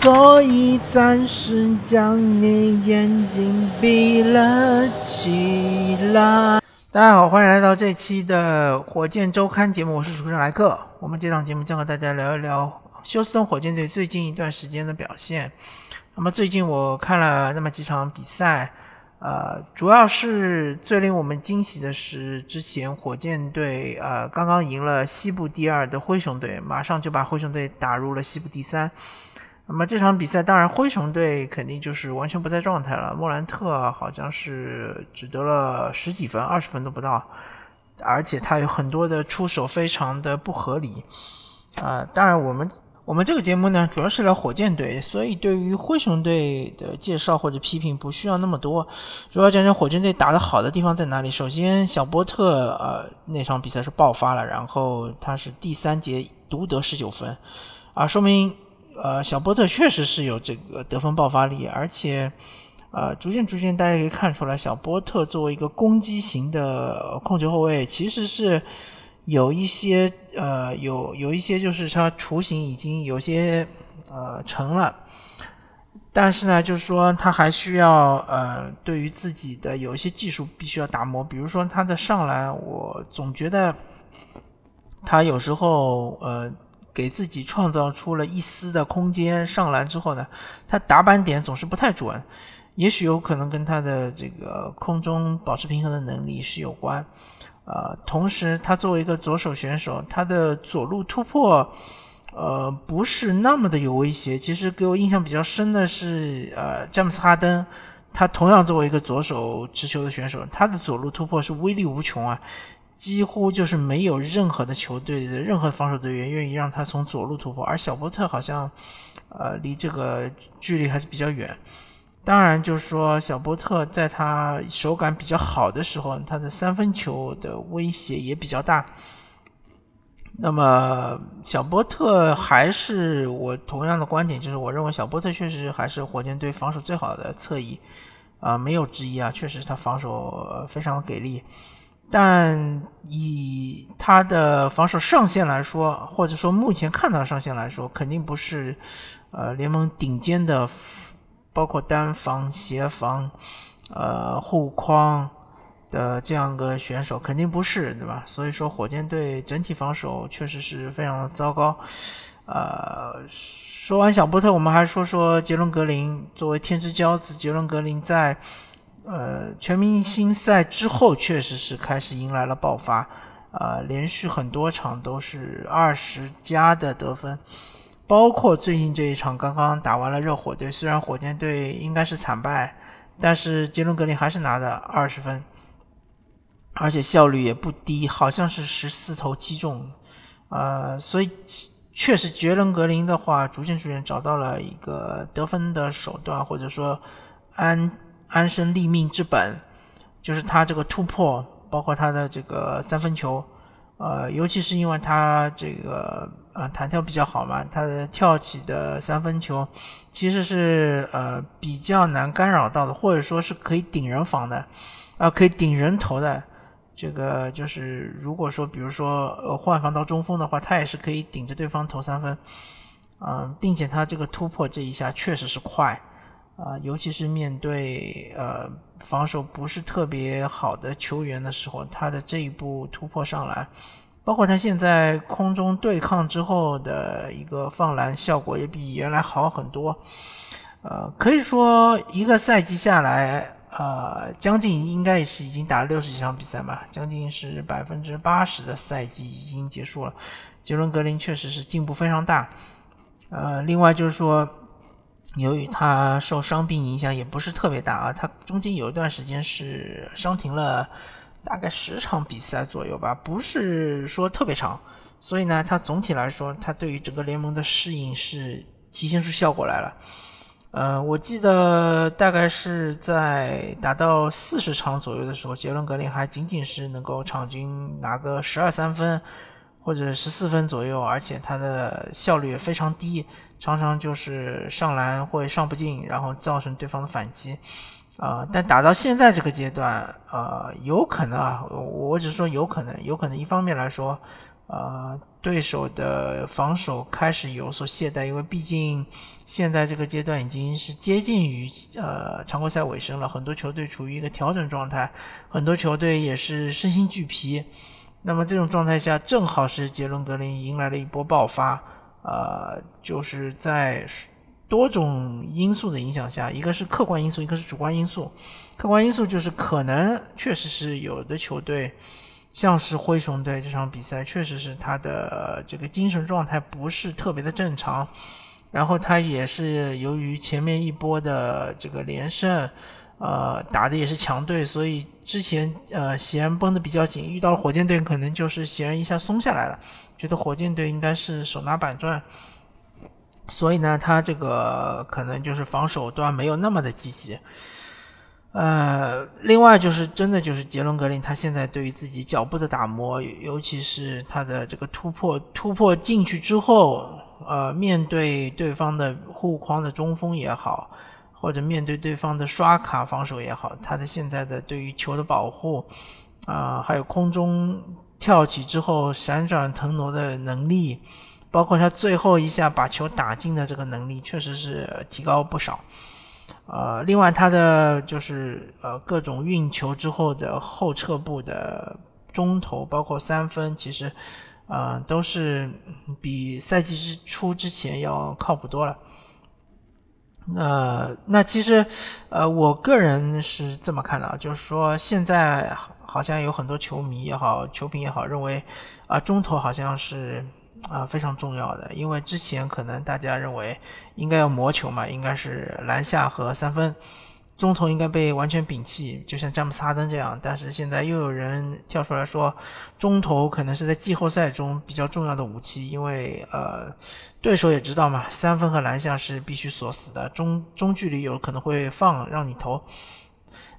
所以暂时将你眼睛闭了起来。大家好，欢迎来到这期的火箭周刊节目，我是主持人莱克。我们这档节目将和大家聊一聊休斯顿火箭队最近一段时间的表现。那么最近我看了那么几场比赛。呃，主要是最令我们惊喜的是，之前火箭队呃刚刚赢了西部第二的灰熊队，马上就把灰熊队打入了西部第三。那么这场比赛，当然灰熊队肯定就是完全不在状态了。莫兰特好像是只得了十几分，二十分都不到，而且他有很多的出手非常的不合理。啊，当然我们。我们这个节目呢，主要是聊火箭队，所以对于灰熊队的介绍或者批评不需要那么多，主要讲讲火箭队打得好的地方在哪里。首先，小波特呃那场比赛是爆发了，然后他是第三节独得十九分，啊，说明呃小波特确实是有这个得分爆发力，而且呃逐渐逐渐大家可以看出来，小波特作为一个攻击型的控球后卫，其实是。有一些呃，有有一些就是它雏形已经有些呃成了，但是呢，就是说他还需要呃，对于自己的有一些技术必须要打磨，比如说他的上篮，我总觉得他有时候呃给自己创造出了一丝的空间，上篮之后呢，他打板点总是不太准，也许有可能跟他的这个空中保持平衡的能力是有关。呃，同时，他作为一个左手选手，他的左路突破，呃，不是那么的有威胁。其实给我印象比较深的是，呃，詹姆斯哈登，他同样作为一个左手持球的选手，他的左路突破是威力无穷啊，几乎就是没有任何的球队的任何防守队员愿意让他从左路突破。而小波特好像，呃，离这个距离还是比较远。当然，就是说，小波特在他手感比较好的时候，他的三分球的威胁也比较大。那么，小波特还是我同样的观点，就是我认为小波特确实还是火箭队防守最好的侧翼，啊，没有之一啊，确实他防守非常的给力。但以他的防守上限来说，或者说目前看到上限来说，肯定不是呃联盟顶尖的。包括单防、协防、呃护框的这样个选手肯定不是，对吧？所以说火箭队整体防守确实是非常的糟糕。呃，说完小波特，我们还说说杰伦格林。作为天之骄子，杰伦格林在呃全明星赛之后确实是开始迎来了爆发，啊，连续很多场都是二十加的得分。包括最近这一场刚刚打完了热火队，虽然火箭队应该是惨败，但是杰伦格林还是拿了二十分，而且效率也不低，好像是十四投七中，呃，所以确实杰伦格林的话，逐渐逐渐找到了一个得分的手段，或者说安安身立命之本，就是他这个突破，包括他的这个三分球。呃，尤其是因为他这个呃弹跳比较好嘛，他的跳起的三分球其实是呃比较难干扰到的，或者说是可以顶人防的，啊，可以顶人头的。这个就是如果说比如说呃换防到中锋的话，他也是可以顶着对方投三分，嗯，并且他这个突破这一下确实是快。啊，尤其是面对呃防守不是特别好的球员的时候，他的这一步突破上来，包括他现在空中对抗之后的一个放篮效果也比原来好很多。呃，可以说一个赛季下来，呃，将近应该也是已经打了六十几场比赛嘛，将近是百分之八十的赛季已经结束了。杰伦格林确实是进步非常大。呃，另外就是说。由于他受伤病影响也不是特别大啊，他中间有一段时间是伤停了，大概十场比赛左右吧，不是说特别长，所以呢，他总体来说，他对于整个联盟的适应是体现出效果来了。呃，我记得大概是在打到四十场左右的时候，杰伦格林还仅仅是能够场均拿个十二三分。或者十四分左右，而且他的效率也非常低，常常就是上篮会上不进，然后造成对方的反击，啊，但打到现在这个阶段，呃，有可能啊，我只是说有可能，有可能一方面来说，呃，对手的防守开始有所懈怠，因为毕竟现在这个阶段已经是接近于呃常规赛尾声了，很多球队处于一个调整状态，很多球队也是身心俱疲。那么这种状态下，正好是杰伦格林迎来了一波爆发，呃，就是在多种因素的影响下，一个是客观因素，一个是主观因素。客观因素就是可能确实是有的球队，像是灰熊队这场比赛，确实是他的这个精神状态不是特别的正常，然后他也是由于前面一波的这个连胜。呃，打的也是强队，所以之前呃，弦绷得比较紧，遇到火箭队，可能就是弦一下松下来了，觉得火箭队应该是手拿板砖，所以呢，他这个可能就是防守端没有那么的积极。呃，另外就是真的就是杰伦格林，他现在对于自己脚步的打磨，尤其是他的这个突破，突破进去之后，呃，面对对方的护框的中锋也好。或者面对对方的刷卡防守也好，他的现在的对于球的保护，啊，还有空中跳起之后闪转腾挪的能力，包括他最后一下把球打进的这个能力，确实是提高不少。呃，另外他的就是呃各种运球之后的后撤步的中投，包括三分，其实啊都是比赛季之初之前要靠谱多了。那那其实，呃，我个人是这么看的啊，就是说现在好像有很多球迷也好，球评也好，认为啊中投好像是啊非常重要的，因为之前可能大家认为应该要磨球嘛，应该是篮下和三分。中投应该被完全摒弃，就像詹姆斯哈登这样。但是现在又有人跳出来说，中投可能是在季后赛中比较重要的武器，因为呃，对手也知道嘛，三分和篮下是必须锁死的，中中距离有可能会放让你投。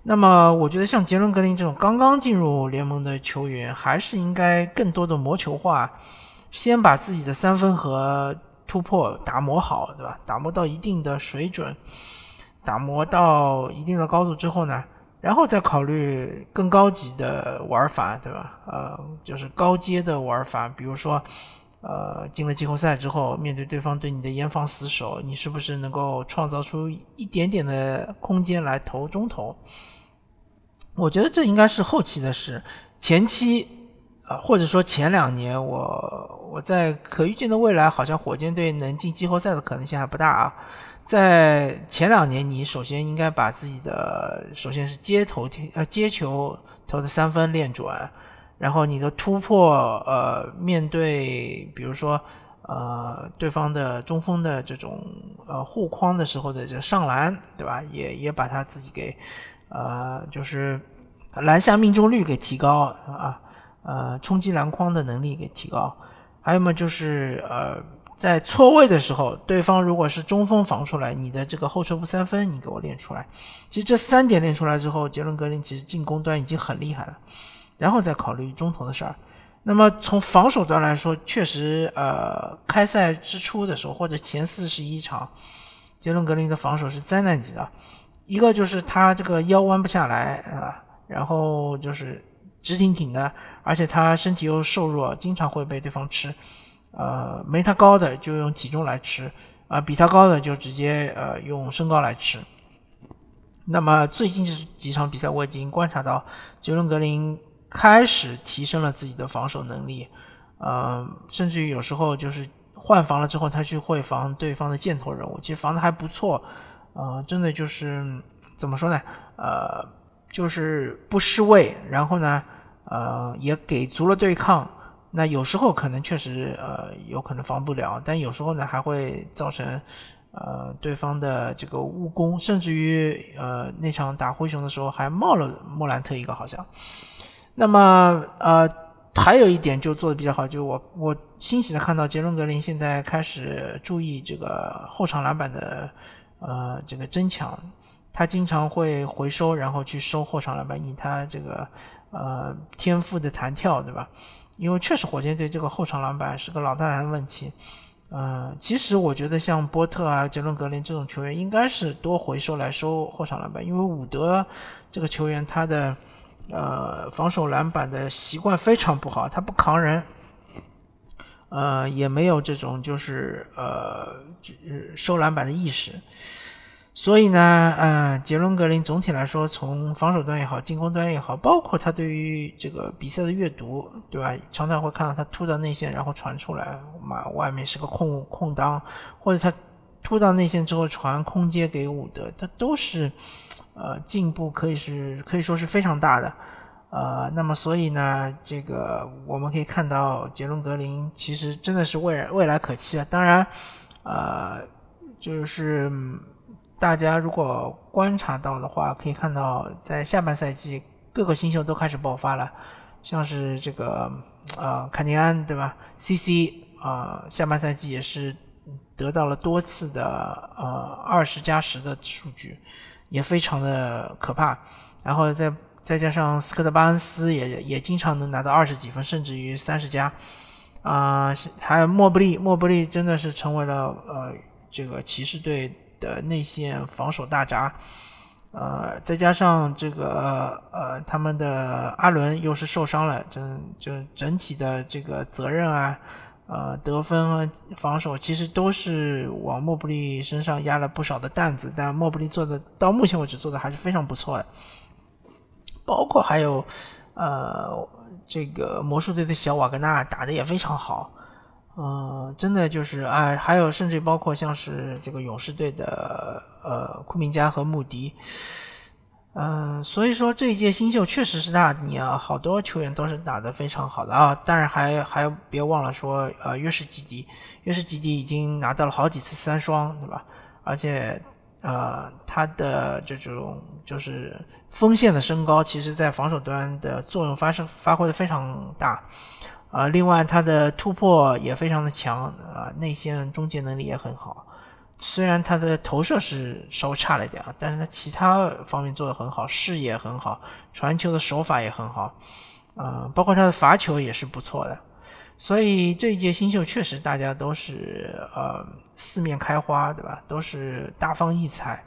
那么我觉得像杰伦格林这种刚刚进入联盟的球员，还是应该更多的磨球化，先把自己的三分和突破打磨好，对吧？打磨到一定的水准。打磨到一定的高度之后呢，然后再考虑更高级的玩法，对吧？呃，就是高阶的玩法，比如说，呃，进了季后赛之后，面对对方对你的严防死守，你是不是能够创造出一点点的空间来投中投？我觉得这应该是后期的事，前期啊，或者说前两年，我我在可预见的未来，好像火箭队能进季后赛的可能性还不大啊。在前两年，你首先应该把自己的首先是接投呃接球投的三分练准，然后你的突破呃面对比如说呃对方的中锋的这种呃护框的时候的这上篮对吧？也也把他自己给呃就是篮下命中率给提高啊呃冲击篮筐的能力给提高，还有么就是呃。在错位的时候，对方如果是中锋防出来，你的这个后撤步三分，你给我练出来。其实这三点练出来之后，杰伦格林其实进攻端已经很厉害了，然后再考虑中投的事儿。那么从防守端来说，确实，呃，开赛之初的时候或者前四十一场，杰伦格林的防守是灾难级的。一个就是他这个腰弯不下来啊，然后就是直挺挺的，而且他身体又瘦弱，经常会被对方吃。呃，没他高的就用体重来吃，啊，比他高的就直接呃用身高来吃。那么最近这几场比赛，我已经观察到杰伦格林开始提升了自己的防守能力，呃，甚至于有时候就是换防了之后，他去会防对方的箭头人物，其实防的还不错，呃，真的就是怎么说呢？呃，就是不失位，然后呢，呃，也给足了对抗。那有时候可能确实呃有可能防不了，但有时候呢还会造成呃对方的这个误攻，甚至于呃那场打灰熊的时候还冒了莫兰特一个好像。那么呃还有一点就做的比较好，就是我我欣喜的看到杰伦格林现在开始注意这个后场篮板的呃这个争抢，他经常会回收然后去收后场篮板，以他这个呃天赋的弹跳，对吧？因为确实，火箭队这个后场篮板是个老大难的问题。呃，其实我觉得像波特啊、杰伦格林这种球员，应该是多回收来收后场篮板。因为伍德这个球员，他的呃防守篮板的习惯非常不好，他不扛人，呃，也没有这种就是呃收篮板的意识。所以呢，呃，杰伦格林总体来说，从防守端也好，进攻端也好，包括他对于这个比赛的阅读，对吧？常常会看到他突到内线，然后传出来，嘛，外面是个空空当，或者他突到内线之后传空接给伍德，他都是，呃，进步可以是可以说是非常大的，呃，那么所以呢，这个我们可以看到杰伦格林其实真的是未未来可期啊。当然，呃，就是。大家如果观察到的话，可以看到在下半赛季各个新秀都开始爆发了，像是这个呃坎尼安对吧？CC 啊，下半赛季也是得到了多次的呃二十加十的数据，也非常的可怕。然后再再加上斯科特巴恩斯也也经常能拿到二十几分，甚至于三十加啊，还有莫布利，莫布利真的是成为了呃这个骑士队。的内线防守大闸，呃，再加上这个呃，他们的阿伦又是受伤了，整就整体的这个责任啊，呃，得分啊，防守其实都是往莫布利身上压了不少的担子，但莫布利做的到目前为止做的还是非常不错的，包括还有呃，这个魔术队的小瓦格纳打的也非常好。嗯，真的就是哎，还有甚至包括像是这个勇士队的呃库明加和穆迪，嗯，所以说这一届新秀确实是大年啊，好多球员都是打得非常好的啊。当然还还别忘了说呃约什基迪，约什基迪已经拿到了好几次三双，对吧？而且呃他的这种就是锋线的身高，其实在防守端的作用发生发挥的非常大。啊，另外他的突破也非常的强啊，内线终结能力也很好。虽然他的投射是稍微差了一点啊，但是他其他方面做的很好，视野很好，传球的手法也很好，啊，包括他的罚球也是不错的。所以这一届新秀确实大家都是呃四面开花，对吧？都是大放异彩。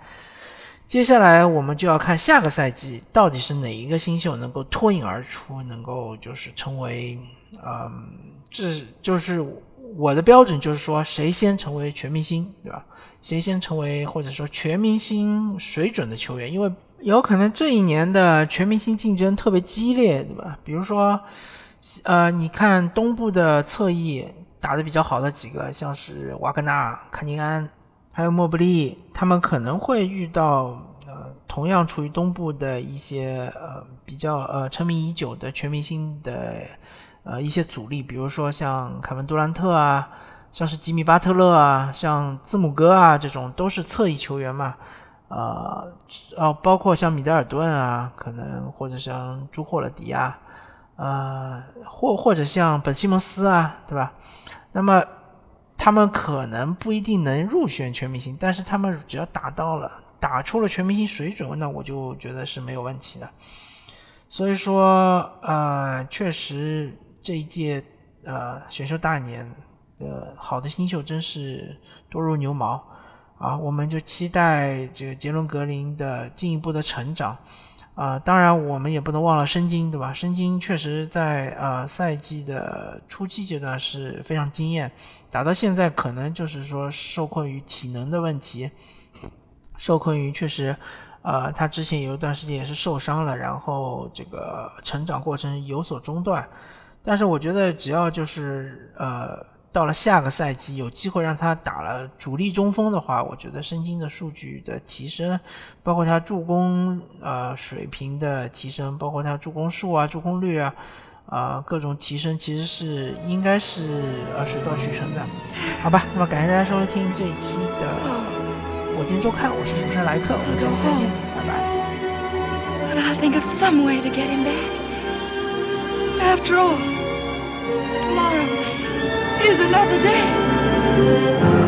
接下来我们就要看下个赛季到底是哪一个新秀能够脱颖而出，能够就是成为。嗯，这就是我的标准，就是说谁先成为全明星，对吧？谁先成为或者说全明星水准的球员？因为有可能这一年的全明星竞争特别激烈，对吧？比如说，呃，你看东部的侧翼打得比较好的几个，像是瓦格纳、卡尼安，还有莫布利，他们可能会遇到呃同样处于东部的一些呃比较呃成名已久的全明星的。呃，一些阻力，比如说像凯文杜兰特啊，像是吉米巴特勒啊，像字母哥啊，这种都是侧翼球员嘛。呃，哦，包括像米德尔顿啊，可能或者像朱霍勒迪啊，呃，或或者像本西蒙斯啊，对吧？那么他们可能不一定能入选全明星，但是他们只要打到了，打出了全明星水准，那我就觉得是没有问题的。所以说，呃，确实。这一届呃选秀大年，呃好的新秀真是多如牛毛啊！我们就期待这个杰伦格林的进一步的成长啊！当然我们也不能忘了申京，对吧？申京确实在呃赛季的初期阶段是非常惊艳，打到现在可能就是说受困于体能的问题，受困于确实，呃他之前有一段时间也是受伤了，然后这个成长过程有所中断。但是我觉得，只要就是呃，到了下个赛季有机会让他打了主力中锋的话，我觉得申京的数据的提升，包括他助攻呃水平的提升，包括他助攻数啊、助攻率啊，啊各种提升，其实是应该是呃水到渠成的，好吧？那么感谢大家收听这一期的火箭周刊，我是主持人来客，我们下期再见，拜拜。After all, tomorrow is another day.